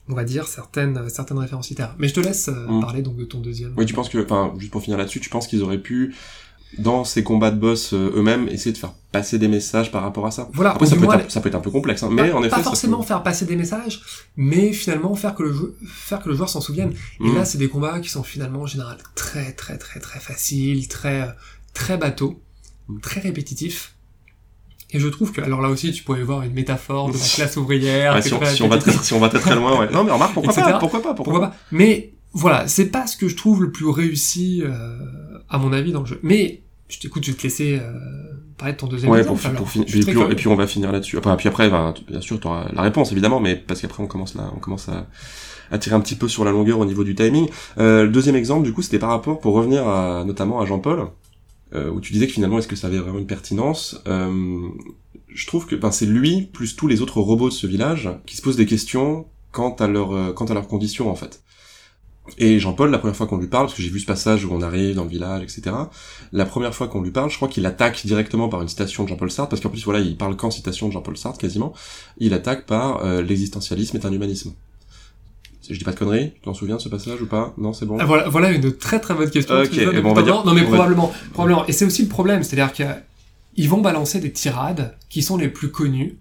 on va dire certaines certaines références littéraires. Mais je te laisse euh, Mm. parler donc de ton deuxième. Oui, tu penses que, enfin, juste pour finir là-dessus, tu penses qu'ils auraient pu, dans ces combats de boss euh, eux-mêmes, essayer de faire passer des messages par rapport à ça? Voilà, Après, ça peut, moins, être un, ça peut être un peu complexe, hein, mais pas, en effet, pas ça forcément peut- faire passer des messages, mais finalement faire que le jeu, faire que le joueur s'en souvienne. Et Mm. là, c'est des combats qui sont finalement en général très très très très faciles, très euh, très bateaux, Mm. très répétitifs. Et je trouve que, alors là aussi, tu pourrais voir une métaphore de la classe ouvrière. Ouais, si, on, si on va très, si on va très très loin, ouais. Non, mais remarque, pourquoi pas, pourquoi pas, pourquoi, Pourquoi pas Mais voilà, c'est pas ce que je trouve le plus réussi, euh, à mon avis, dans le jeu. Mais je t'écoute, je vais te laisser euh, parler de ton deuxième Ouais, exemple. pour, fi- alors. pour finir. Et puis, on- curieux. et puis on va finir là-dessus. Enfin, puis après, ben, bien sûr, tu auras la réponse évidemment, mais parce qu'après on commence là, on commence à, à tirer un petit peu sur la longueur au niveau du timing. Euh, le deuxième exemple, du coup, c'était par rapport pour revenir à, notamment à Jean-Paul, où tu disais que finalement, est-ce que ça avait vraiment une pertinence euh, Je trouve que ben, c'est lui plus tous les autres robots de ce village qui se posent des questions quant à leur euh, quant à leurs conditions en fait. Et Jean-Paul, la première fois qu'on lui parle, parce que j'ai vu ce passage où on arrive dans le village, etc. La première fois qu'on lui parle, je crois qu'il attaque directement par une citation de Jean-Paul Sartre, parce qu'en plus, voilà, il parle qu'en citation de Jean-Paul Sartre, quasiment. Il attaque par euh, l'existentialisme est un humanisme. Je dis pas de conneries Tu t'en souviens de ce passage ou pas? Non, c'est bon Ah, voilà, voilà une très très bonne question. Ok, donnes eh depuis on va dire- Non mais on va- probablement, probablement. Et c'est aussi le problème, c'est-à-dire que ils vont balancer des tirades qui sont les plus connues,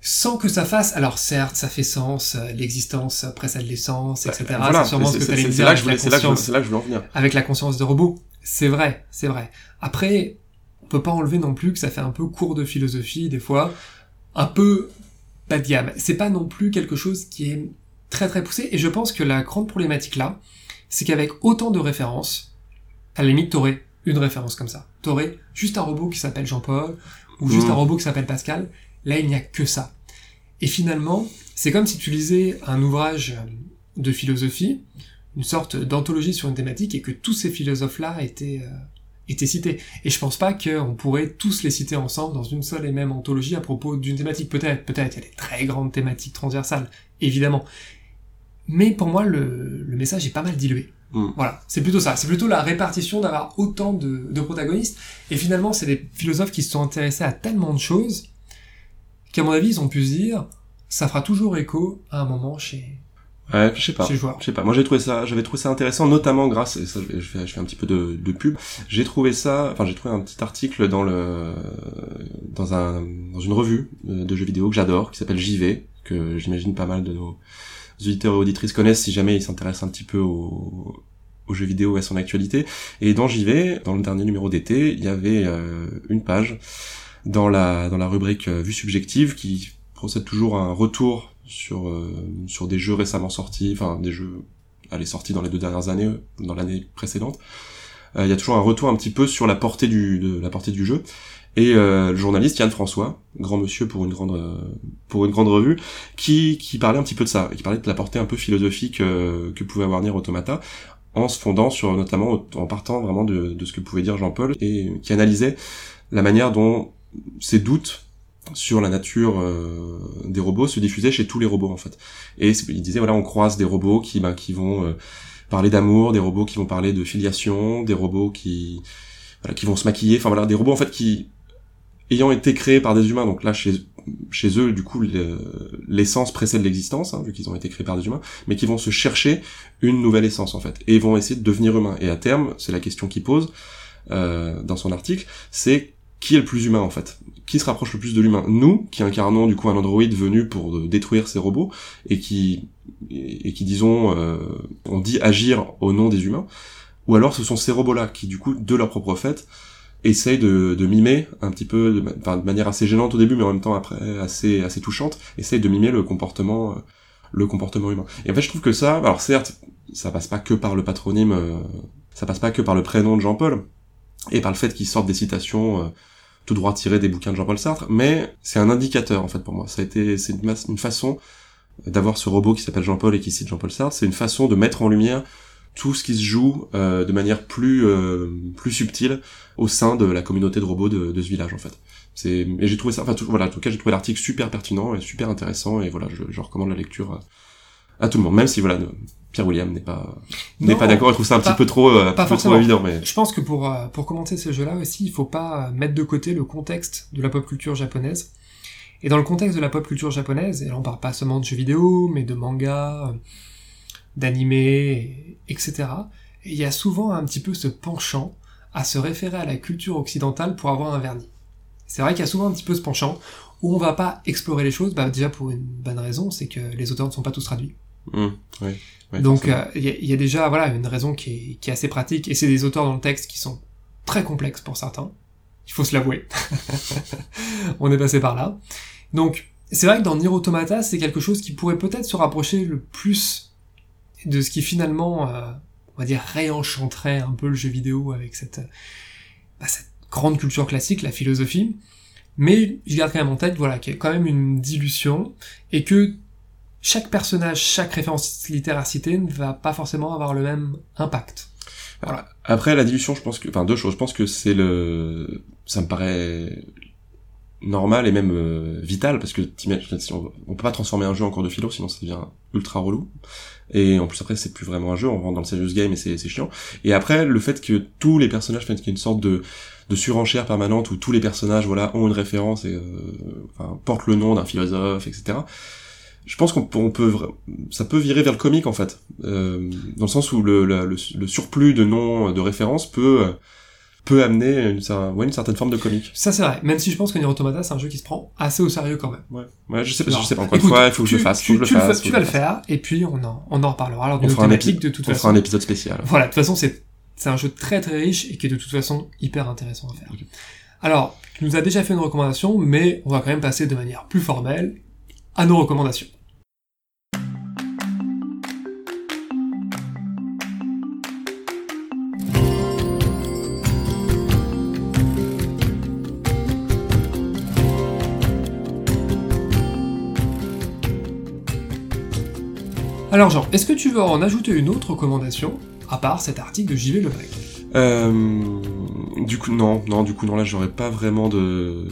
sans que ça fasse. Alors certes, ça fait sens, euh, l'existence précède l'essence, etc. Bah, Voilà, c'est sûrement ce que t'allais dire c'est là que je- conscience, c'est là que je voulais en venir. avec la conscience de robot. C'est vrai, c'est vrai. Après, on peut pas enlever non plus que ça fait un peu cours de philosophie des fois, un peu bas de gamme. C'est pas non plus quelque chose qui est très très poussé. Et je pense que la grande problématique là, c'est qu'avec autant de références, à la limite, t'aurais une référence comme ça. T'aurais juste un robot qui s'appelle Jean-Paul, ou juste Mm. un robot qui s'appelle Pascal. Là, il n'y a que ça. Et finalement, c'est comme si tu lisais un ouvrage de philosophie, une sorte d'anthologie sur une thématique, et que tous ces philosophes-là étaient, euh, étaient cités. Et je pense pas qu'on pourrait tous les citer ensemble dans une seule et même anthologie à propos d'une thématique. Peut-être, peut-être, il y a des très grandes thématiques transversales, évidemment. Mais pour moi, le, le message est pas mal dilué. Mm. Voilà, c'est plutôt ça. C'est plutôt la répartition d'avoir autant de, de protagonistes. Et finalement, c'est des philosophes qui se sont intéressés à tellement de choses qu'à mon avis, ils ont pu se dire, ça fera toujours écho à un moment chez, Ouais, je sais pas. chez le joueur. Je sais pas. Moi, j'ai trouvé ça, j'avais trouvé ça intéressant, notamment grâce, et ça, je fais, je fais un petit peu de, de pub. J'ai trouvé ça, enfin, j'ai trouvé un petit article dans le, dans un, dans une revue euh, de jeux vidéo que j'adore, qui s'appelle JV, que j'imagine pas mal de nos auditeurs et auditrices connaissent si jamais ils s'intéressent un petit peu au, aux jeux vidéo et à son actualité. Et dans JV, dans le dernier numéro d'été, il y avait euh, une page dans la, dans la rubrique euh, vue subjective qui procède toujours à un retour sur, euh, sur des jeux récemment sortis, enfin des jeux allez, sortis dans les deux dernières années, dans l'année précédente, il y a toujours un retour un petit peu sur la portée du, la portée du jeu. Et le journaliste Yann François, grand monsieur pour une grande pour une grande revue, qui qui parlait un petit peu de ça, qui parlait de la portée un peu philosophique que pouvait avoir Nier Automata, en se fondant sur notamment en partant vraiment de, de ce que pouvait dire Jean-Paul et qui analysait la manière dont ces doutes sur la nature euh, des robots se diffusaient chez tous les robots en fait. Et il disait voilà on croise des robots qui ben, qui vont euh, parler d'amour, des robots qui vont parler de filiation, des robots qui voilà, qui vont se maquiller, enfin voilà des robots en fait qui ayant été créés par des humains donc là chez chez eux du coup l'essence précède l'existence hein, vu qu'ils ont été créés par des humains mais qui vont se chercher une nouvelle essence en fait et vont essayer de devenir humains. Et à terme c'est la question qu'il pose euh, dans son article c'est qui est le plus humain en fait? Qui se rapproche le plus de l'humain? Nous, qui incarnons du coup un androïde venu pour euh, détruire ces robots et qui et qui disons euh, on dit agir au nom des humains, ou alors ce sont ces robots-là qui du coup de leur propre fait essayent de, de mimer un petit peu, de, de manière assez gênante au début, mais en même temps après assez assez touchante, essayent de mimer le comportement euh, le comportement humain. Et en fait, je trouve que ça, alors certes, ça passe pas que par le patronyme, ça passe pas que par le prénom de Jean-Paul, et par le fait qu'il sorte des citations tout droit tiré des bouquins de Jean-Paul Sartre, mais c'est un indicateur en fait pour moi. Ça a été, c'est une, une, façon d'avoir ce robot qui s'appelle Jean-Paul et qui cite Jean-Paul Sartre. C'est une façon de mettre en lumière tout ce qui se joue euh, de manière plus euh, plus subtile au sein de la communauté de robots de, de ce village en fait. C'est et j'ai trouvé ça, enfin tout, voilà, en tout cas j'ai trouvé l'article super pertinent et super intéressant et voilà, je, je recommande la lecture à, à, tout le monde, même si voilà Pierre William n'est pas n'est pas d'accord, il trouve ça un petit peu trop euh, pas trop évident mais je pense que pour euh, pour commenter ce jeu-là aussi, il faut pas mettre de côté le contexte de la pop culture japonaise. Et dans le contexte de la pop culture japonaise, et là on parle pas seulement de jeux vidéo, mais de manga, d'animé, etc. il y a souvent un petit peu ce penchant à se référer à la culture occidentale pour avoir un vernis. C'est vrai qu'il y a souvent un petit peu ce penchant où on va pas explorer les choses, bah déjà pour une bonne raison, c'est que les auteurs ne sont pas tous traduits. Mmh, oui. Donc euh, il y, a déjà voilà une raison qui est, qui est assez pratique et c'est des auteurs dans le texte qui sont très complexes pour certains. Il faut se l'avouer. On est passé par là. Donc c'est vrai que dans Nier Automata c'est quelque chose qui pourrait peut-être se rapprocher le plus de ce qui finalement euh, on va dire réenchanterait un peu le jeu vidéo avec cette bah, cette grande culture classique, la philosophie. Mais je garde quand même en tête voilà qu'il y a quand même une dilution et que chaque personnage, chaque référence littéraire citée ne va pas forcément avoir le même impact. Voilà. Après la dilution, je pense que, enfin deux choses, je pense que c'est le, ça me paraît normal et même euh, vital parce que on, on peut pas transformer un jeu en cours de philo sinon ça devient ultra relou. Et en plus après c'est plus vraiment un jeu on rentre dans le serious game et c'est chiant. Et après le fait que tous les personnages qu'il y ait une sorte de de surenchère permanente où tous les personnages voilà ont une référence et euh, enfin, portent le nom d'un philosophe etc je pense qu'on peut, ça peut virer vers le comique en fait, euh, dans le sens où le, le, le, surplus de noms de références peut peut amener une, ouais, une certaine forme de comique. Ça c'est vrai, même si je pense que Nier Automata c'est un jeu qui se prend assez au sérieux quand même. Ouais, ouais je sais pas, je sais pas encore une fois, il faut que je le fasse, tu, faut que je le fasse. Tu vas le faire et puis on en on en reparlera. Alors fera un épisode, de toute on fera un épisode spécial. Voilà, de toute façon c'est c'est un jeu très très riche et qui est de toute façon hyper intéressant à faire. Alors, tu nous as déjà fait une recommandation, mais on va quand même passer de manière plus formelle à nos recommandations. Alors Jean, est-ce que tu veux en ajouter une autre recommandation, à part cet article de JV Le Break euh, Du coup, non, non, du coup, non, là, j'aurais pas vraiment de...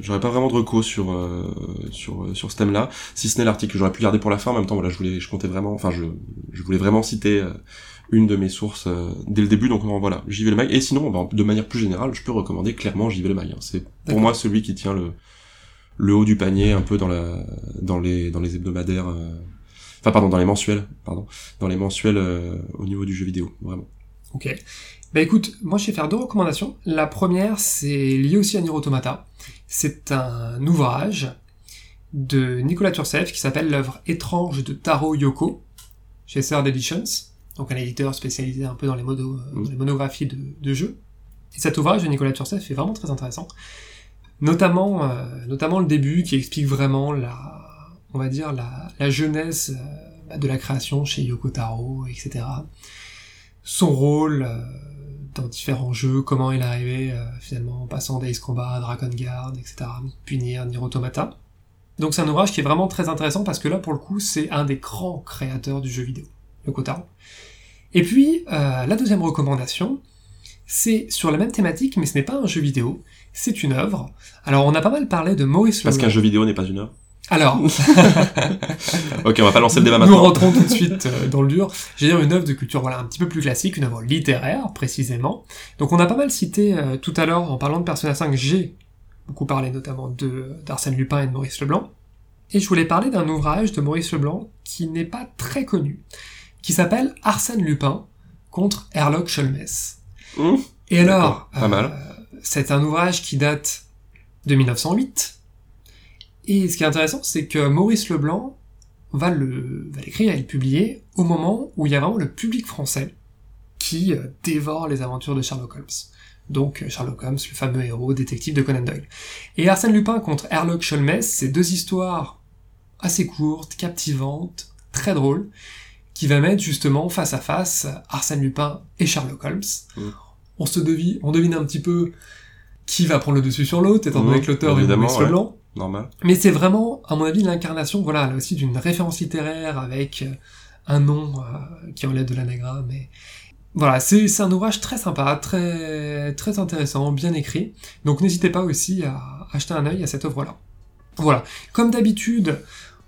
J'aurais pas vraiment de recours sur, euh, sur, euh, sur ce thème-là, si ce n'est l'article que j'aurais pu garder pour la fin, en même temps, voilà, je voulais, je comptais vraiment, enfin, je, je voulais vraiment citer euh, une de mes sources dès le début, donc voilà, JV Le Mag, et sinon, ben, de manière plus générale, je peux recommander clairement JV Le Mag, hein. c'est pour moi celui qui tient le, le haut du panier, un peu dans la, dans les, dans les hebdomadaires, Enfin, pardon, dans les mensuels, pardon. Dans les mensuels euh, au niveau du jeu vidéo, vraiment. Ok. Bah écoute, moi je vais faire deux recommandations. La première, c'est lié aussi à Nier Automata. C'est un ouvrage de Nicolas Turcef qui s'appelle l'œuvre étrange de Taro Yoko chez Third Editions, donc un éditeur spécialisé un peu dans les, modos, mm. les monographies de, de, jeux. Et cet ouvrage de Nicolas Turcef est vraiment très intéressant, notamment, euh, notamment le début qui explique vraiment la, on va dire, la, la jeunesse euh, de la création chez Yoko Taro, etc. Son rôle euh, dans différents jeux, comment il est arrivé euh, finalement en passant d'Ace Combat, Dragon Guard, etc., Punir, Nier Automata. Donc c'est un ouvrage qui est vraiment très intéressant parce que là pour le coup c'est un des grands créateurs du jeu vidéo, le Kotaro. Et puis euh, la deuxième recommandation, c'est sur la même thématique mais ce n'est pas un jeu vidéo, c'est une œuvre. Alors on a pas mal parlé de Maurice Parce qu'un jeu vidéo n'est pas une œuvre? Alors, Ok, on va pas lancer le débat nous maintenant. rentrons tout de suite euh, dans le dur. J'ai dire une œuvre de culture voilà un petit peu plus classique, une œuvre littéraire précisément. Donc on a pas mal cité euh, tout à l'heure en parlant de Persona 5, j'ai beaucoup parlé notamment de d'Arsène Lupin et de Maurice Leblanc. Et je voulais parler d'un ouvrage de Maurice Leblanc qui n'est pas très connu, qui s'appelle Arsène Lupin contre Herlock Sholmes. Mmh. Et alors, mal. euh, c'est un ouvrage qui date de 1908. Et ce qui est intéressant, c'est que Maurice Leblanc va le, va l'écrire et le publier au moment où il y a vraiment le public français qui euh, dévore les aventures de Sherlock Holmes. Donc euh, Sherlock Holmes, le fameux héros détective de Conan Doyle. Et Arsène Lupin contre Herlock Sholmes, c'est deux histoires assez courtes, captivantes, très drôles, qui va mettre justement face à face Arsène Lupin et Sherlock Holmes. Mm. On se devine, on devine un petit peu qui va prendre le dessus sur l'autre, étant Mm, donné que l'auteur est Maurice. Leblanc. Mais c'est vraiment, à mon avis, l'incarnation, voilà, là aussi d'une référence littéraire avec euh, un nom euh, qui enlève de l'anagramme. Et... Voilà, c'est c'est un ouvrage très sympa, très très intéressant, bien écrit. Donc n'hésitez pas aussi à acheter un œil à cette œuvre-là. Voilà, comme d'habitude,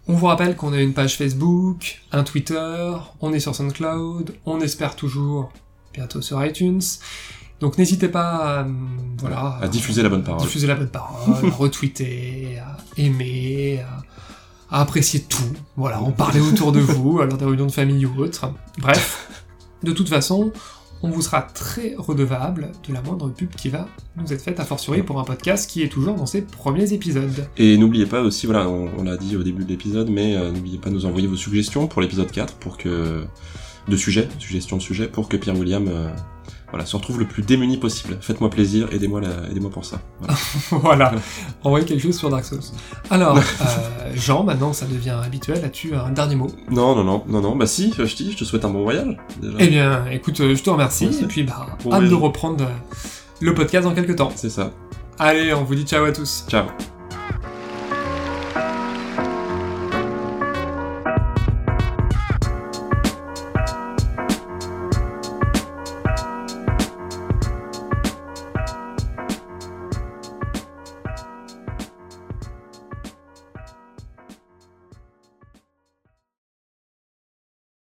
on vous rappelle qu'on a une page Facebook, un Twitter, on est sur SoundCloud, on espère toujours bientôt sur iTunes. Donc n'hésitez pas à, euh, voilà, À diffuser la bonne parole. diffuser la bonne parole, à retweeter, à aimer, à, à apprécier tout, voilà, en parler autour de vous, lors des réunions de famille ou autres. Bref, de toute façon, on vous sera très redevable de la moindre pub qui va nous être faite, a fortiori pour un podcast qui est toujours dans ses premiers épisodes. Et n'oubliez pas aussi, voilà, on, on l'a dit au début de l'épisode, mais euh, n'oubliez pas de nous envoyer vos suggestions pour l'épisode 4 pour que de sujets, suggestions de sujets, pour que Pierre William euh, voilà, se retrouve le plus démuni possible. Faites-moi plaisir, aidez-moi aidez-moi pour ça. Voilà. voilà, envoyez quelque chose sur Dark Souls. Alors, euh, Jean, maintenant ça devient habituel, as-tu un dernier mot? Non, non, non, non, non, bah si, je te dis, je te souhaite un bon voyage. Déjà. Eh bien, écoute, euh, je te remercie, Merci. et puis bah, Bon hâte de reprendre euh, le podcast dans quelques temps. C'est ça. Allez, on vous dit ciao à tous. Ciao.